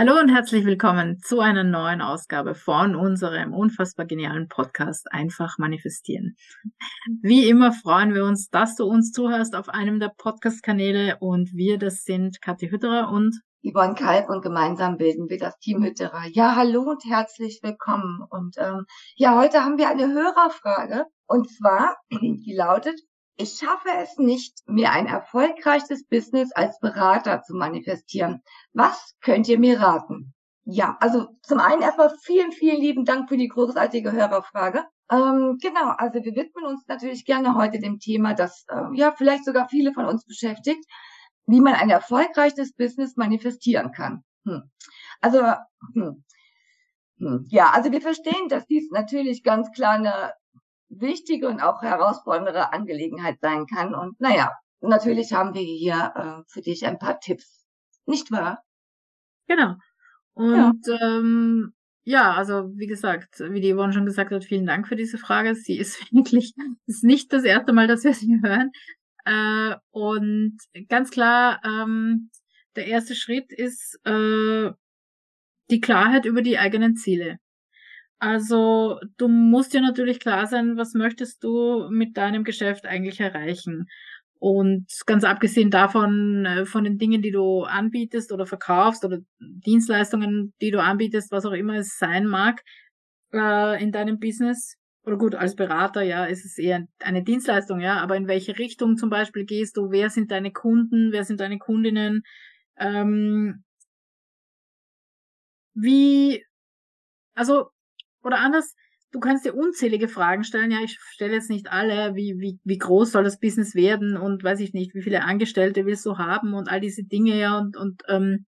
Hallo und herzlich willkommen zu einer neuen Ausgabe von unserem unfassbar genialen Podcast Einfach manifestieren. Wie immer freuen wir uns, dass du uns zuhörst auf einem der Podcast-Kanäle und wir, das sind Kathi Hütterer und Yvonne Kalb und gemeinsam bilden wir das Team Hütterer. Ja, hallo und herzlich willkommen. Und ähm, ja, heute haben wir eine Hörerfrage und zwar, die lautet, ich schaffe es nicht, mir ein erfolgreiches Business als Berater zu manifestieren. Was könnt ihr mir raten? Ja, also zum einen erstmal vielen, vielen lieben Dank für die großartige Hörerfrage. Ähm, genau, also wir widmen uns natürlich gerne heute dem Thema, das äh, ja vielleicht sogar viele von uns beschäftigt, wie man ein erfolgreiches Business manifestieren kann. Hm. Also hm. Hm. Ja, also wir verstehen, dass dies natürlich ganz klar eine wichtige und auch herausfordernde Angelegenheit sein kann. Und naja, natürlich haben wir hier äh, für dich ein paar Tipps. Nicht wahr? Genau. Und ja. Ähm, ja, also wie gesagt, wie die Yvonne schon gesagt hat, vielen Dank für diese Frage. Sie ist wirklich, ist nicht das erste Mal, dass wir sie hören. Äh, und ganz klar, ähm, der erste Schritt ist äh, die Klarheit über die eigenen Ziele. Also du musst dir natürlich klar sein, was möchtest du mit deinem Geschäft eigentlich erreichen. Und ganz abgesehen davon, äh, von den Dingen, die du anbietest oder verkaufst oder Dienstleistungen, die du anbietest, was auch immer es sein mag, äh, in deinem Business, oder gut, als Berater, ja, ist es eher eine Dienstleistung, ja, aber in welche Richtung zum Beispiel gehst du, wer sind deine Kunden, wer sind deine Kundinnen, ähm, wie, also oder anders, du kannst dir unzählige Fragen stellen. Ja, ich stelle jetzt nicht alle, wie, wie, wie groß soll das Business werden und weiß ich nicht, wie viele Angestellte willst du haben und all diese Dinge, ja, und, und ähm,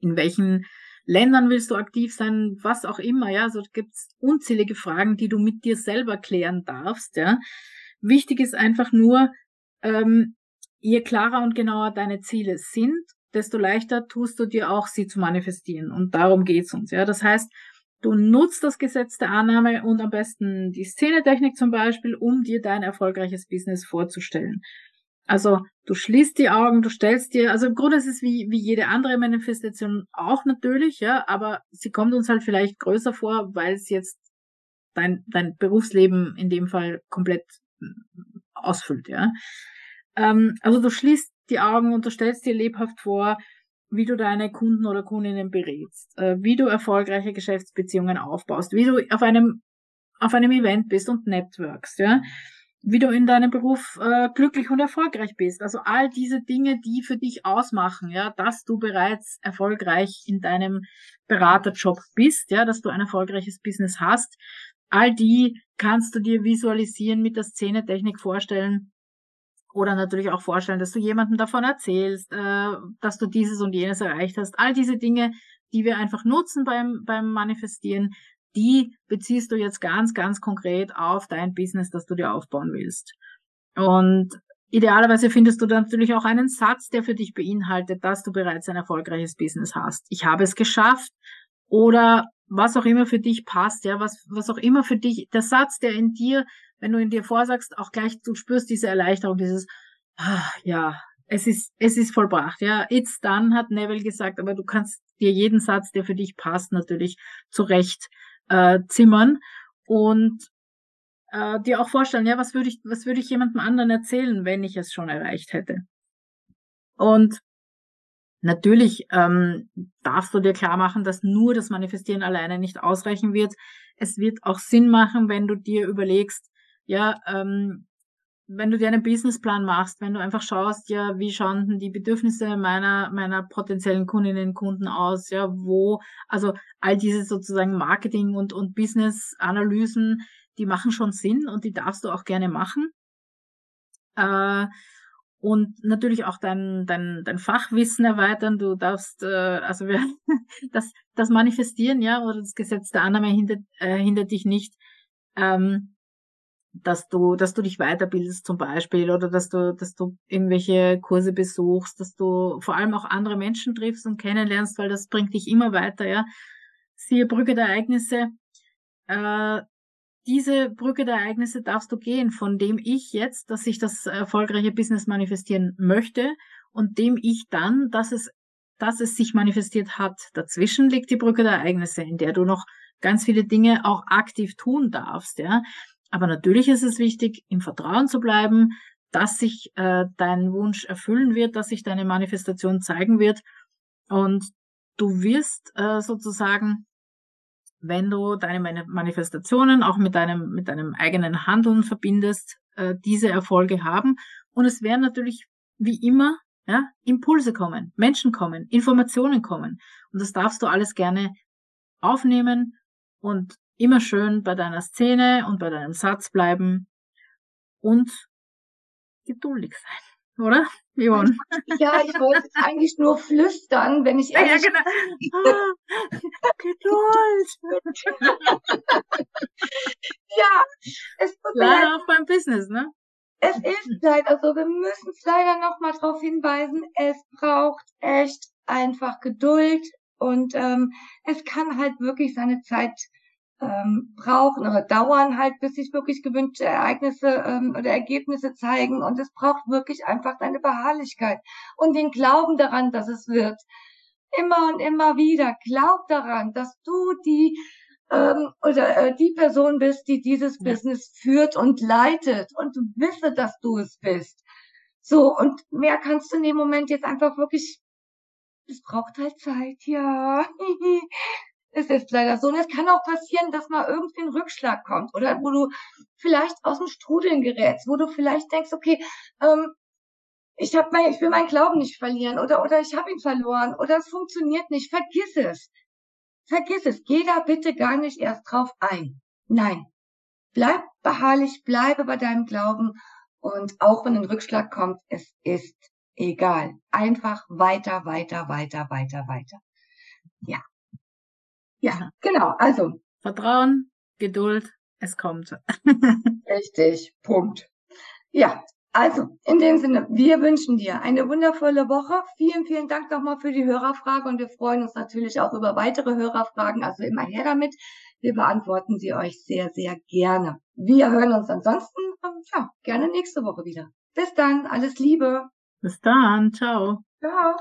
in welchen Ländern willst du aktiv sein, was auch immer, ja. Also gibt's unzählige Fragen, die du mit dir selber klären darfst, ja. Wichtig ist einfach nur, ähm, je klarer und genauer deine Ziele sind, desto leichter tust du dir auch, sie zu manifestieren. Und darum geht's uns, ja. Das heißt, Du nutzt das Gesetz der Annahme und am besten die Szenetechnik zum Beispiel, um dir dein erfolgreiches Business vorzustellen. Also du schließt die Augen, du stellst dir, also im Grunde ist es wie, wie jede andere Manifestation auch natürlich, ja, aber sie kommt uns halt vielleicht größer vor, weil es jetzt dein, dein Berufsleben in dem Fall komplett hm, ausfüllt, ja. Ähm, also du schließt die Augen und du stellst dir lebhaft vor, wie du deine Kunden oder Kundinnen berätst, äh, wie du erfolgreiche Geschäftsbeziehungen aufbaust, wie du auf einem, auf einem Event bist und networkst, ja, wie du in deinem Beruf äh, glücklich und erfolgreich bist. Also all diese Dinge, die für dich ausmachen, ja, dass du bereits erfolgreich in deinem Beraterjob bist, ja, dass du ein erfolgreiches Business hast. All die kannst du dir visualisieren mit der Szenetechnik vorstellen oder natürlich auch vorstellen, dass du jemandem davon erzählst, äh, dass du dieses und jenes erreicht hast. All diese Dinge, die wir einfach nutzen beim, beim Manifestieren, die beziehst du jetzt ganz, ganz konkret auf dein Business, das du dir aufbauen willst. Und idealerweise findest du dann natürlich auch einen Satz, der für dich beinhaltet, dass du bereits ein erfolgreiches Business hast. Ich habe es geschafft oder was auch immer für dich passt, ja, was, was auch immer für dich, der Satz, der in dir wenn du in dir vorsagst, auch gleich, du spürst diese Erleichterung, dieses, ah, ja, es ist, es ist vollbracht, ja. It's done, hat Neville gesagt, aber du kannst dir jeden Satz, der für dich passt, natürlich zurecht äh, zimmern und äh, dir auch vorstellen, ja, was würde ich, was würde ich jemandem anderen erzählen, wenn ich es schon erreicht hätte? Und natürlich ähm, darfst du dir klar machen, dass nur das Manifestieren alleine nicht ausreichen wird. Es wird auch Sinn machen, wenn du dir überlegst, ja, ähm, wenn du dir einen Businessplan machst, wenn du einfach schaust, ja, wie schauen denn die Bedürfnisse meiner, meiner potenziellen Kundinnen und Kunden aus, ja, wo, also all diese sozusagen Marketing- und, und Business-Analysen, die machen schon Sinn und die darfst du auch gerne machen. Äh, und natürlich auch dein, dein, dein Fachwissen erweitern. Du darfst, äh, also wir, das, das Manifestieren, ja, oder das Gesetz der Annahme hindert, äh, hindert dich nicht, ähm, dass du, dass du dich weiterbildest zum Beispiel oder dass du, dass du irgendwelche Kurse besuchst, dass du vor allem auch andere Menschen triffst und kennenlernst, weil das bringt dich immer weiter, ja. Siehe Brücke der Ereignisse. Äh, diese Brücke der Ereignisse darfst du gehen, von dem ich jetzt, dass ich das erfolgreiche Business manifestieren möchte und dem ich dann, dass es dass es sich manifestiert hat. Dazwischen liegt die Brücke der Ereignisse, in der du noch ganz viele Dinge auch aktiv tun darfst, ja. Aber natürlich ist es wichtig, im Vertrauen zu bleiben, dass sich äh, dein Wunsch erfüllen wird, dass sich deine Manifestation zeigen wird. Und du wirst äh, sozusagen, wenn du deine Manifestationen auch mit deinem, mit deinem eigenen Handeln verbindest, äh, diese Erfolge haben. Und es werden natürlich wie immer ja, Impulse kommen, Menschen kommen, Informationen kommen. Und das darfst du alles gerne aufnehmen und immer schön bei deiner Szene und bei deinem Satz bleiben und geduldig sein, oder? Yvonne? Ja, ich wollte eigentlich nur flüstern, wenn ich ehrlich Ja, genau. Ah, Geduld. ja, es tut mir leid. auch beim Business, ne? Es ist leider so, wir müssen es leider nochmal darauf hinweisen, es braucht echt einfach Geduld und ähm, es kann halt wirklich seine Zeit ähm, brauchen oder dauern halt, bis sich wirklich gewünschte Ereignisse ähm, oder Ergebnisse zeigen. Und es braucht wirklich einfach deine Beharrlichkeit und den Glauben daran, dass es wird. Immer und immer wieder. Glaub daran, dass du die ähm, oder äh, die Person bist, die dieses ja. Business führt und leitet und wisse, dass du es bist. So, und mehr kannst du in dem Moment jetzt einfach wirklich, es braucht halt Zeit, ja. Es ist leider so. Und es kann auch passieren, dass mal irgendwie ein Rückschlag kommt oder wo du vielleicht aus dem Strudeln gerätst, wo du vielleicht denkst, okay, ähm, ich hab mein, ich will meinen Glauben nicht verlieren oder oder ich habe ihn verloren oder es funktioniert nicht. Vergiss es. Vergiss es. Geh da bitte gar nicht erst drauf ein. Nein. Bleib beharrlich, bleibe bei deinem Glauben und auch wenn ein Rückschlag kommt, es ist egal. Einfach weiter, weiter, weiter, weiter, weiter. Ja. Ja, genau. Also. Vertrauen, Geduld, es kommt. Richtig. Punkt. Ja, also, in dem Sinne, wir wünschen dir eine wundervolle Woche. Vielen, vielen Dank nochmal für die Hörerfrage und wir freuen uns natürlich auch über weitere Hörerfragen. Also immer her damit. Wir beantworten sie euch sehr, sehr gerne. Wir hören uns ansonsten, ähm, ja, gerne nächste Woche wieder. Bis dann. Alles Liebe. Bis dann. Ciao. Ciao.